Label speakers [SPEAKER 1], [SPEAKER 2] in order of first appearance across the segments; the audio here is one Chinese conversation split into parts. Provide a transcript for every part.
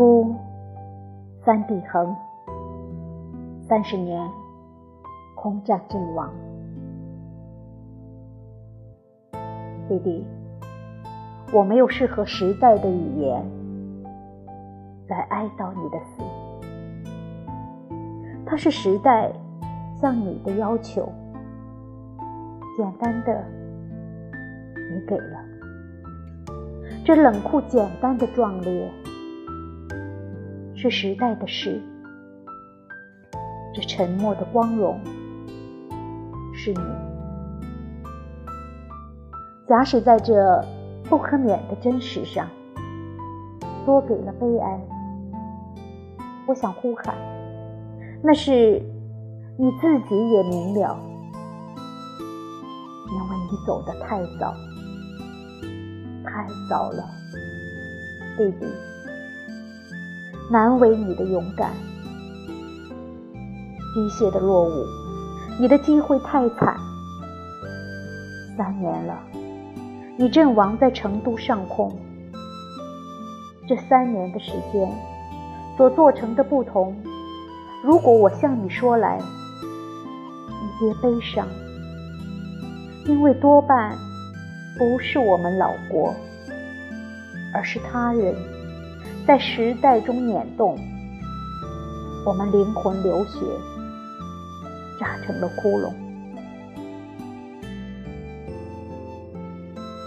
[SPEAKER 1] 出三地横，三十年空战阵亡。弟弟，我没有适合时代的语言来哀悼你的死，它是时代向你的要求，简单的你给了，这冷酷简单的壮烈，是时代的事，这沉默的光荣是你。假使在这不可免的真实上多给了悲哀，我想呼喊，那是你自己也明了，因为你走得太早，太早了，弟弟，难为你的勇敢，机械的落伍，你的机会太惨，三年了。你阵亡在成都上空，这三年的时间所做成的不同，如果我向你说来，你别悲伤，因为多半不是我们老国，而是他人。在时代中碾动，我们灵魂流血，扎成了窟窿。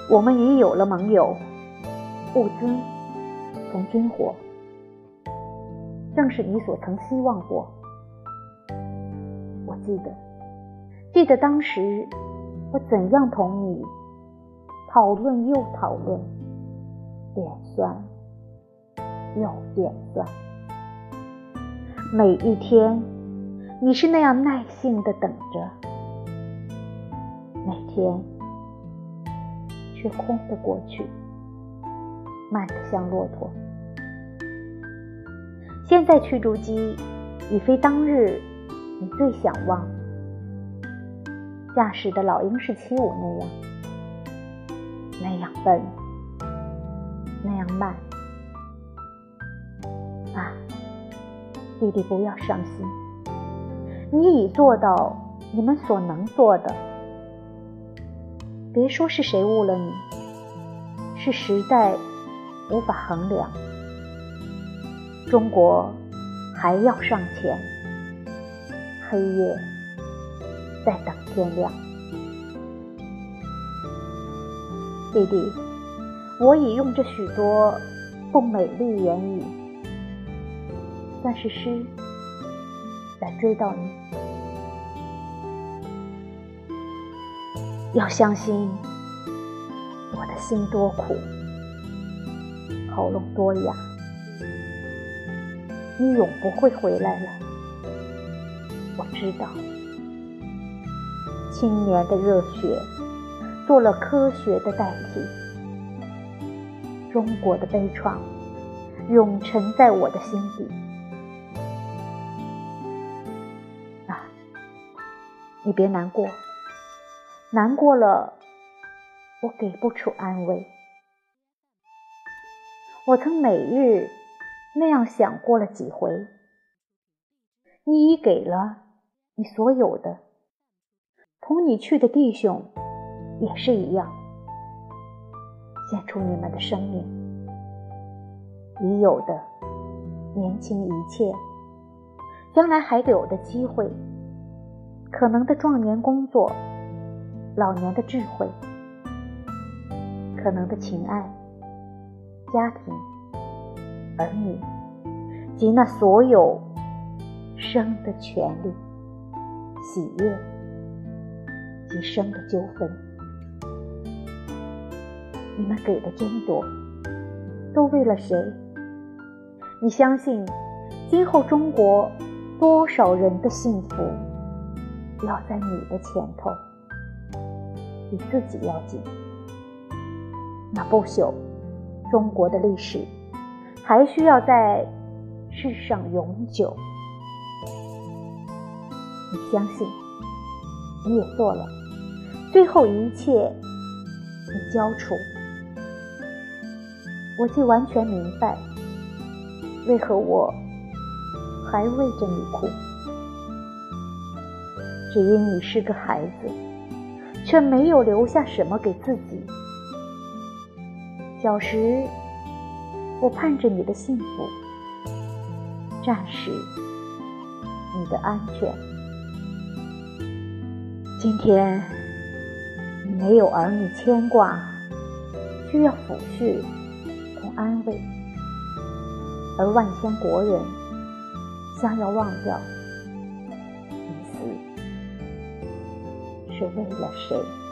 [SPEAKER 1] 我们已有了盟友，物资从军火，正是你所曾希望过。我记得，记得当时我怎样同你讨论又讨论，脸酸又点算，每一天你是那样耐心的等着，每天。却空的过去，慢的像骆驼。现在驱逐机已非当日你最想望驾驶的老鹰式七五那样，那样笨，那样慢。弟弟不要伤心，你已做到你们所能做的。别说是谁误了你，是时代无法衡量。中国还要上前，黑夜在等天亮。弟弟，我已用这许多不美丽言语，算是诗，来追悼你。要相信，我的心多苦，喉咙多哑，你永不会回来了。我知道，青年的热血做了科学的代替，中国的悲怆永沉在我的心底。你别难过。难过了，我给不出安慰。我曾每日那样想过了几回。你已给了你所有的，同你去的弟兄也是一样，献出你们的生命，已有的年轻一切，将来还有的机会，可能的壮年工作。老年的智慧，可能的情爱，家庭，儿女，及那所有生的权利、喜悦及生的纠纷，你们给的真多，都为了谁？你相信，今后中国多少人的幸福，要在你的前头？比自己要紧。那不朽中国的历史，还需要在世上永久。你相信，你也做了，最后一切你交出，我就完全明白，为何我还为着你哭？只因你是个孩子，却没有留下什么给自己。小时，我盼着你的幸福；战时，你的安全。今天，你没有儿女牵挂，需要抚恤同安慰。而万千国人想要忘掉，你死是为了谁？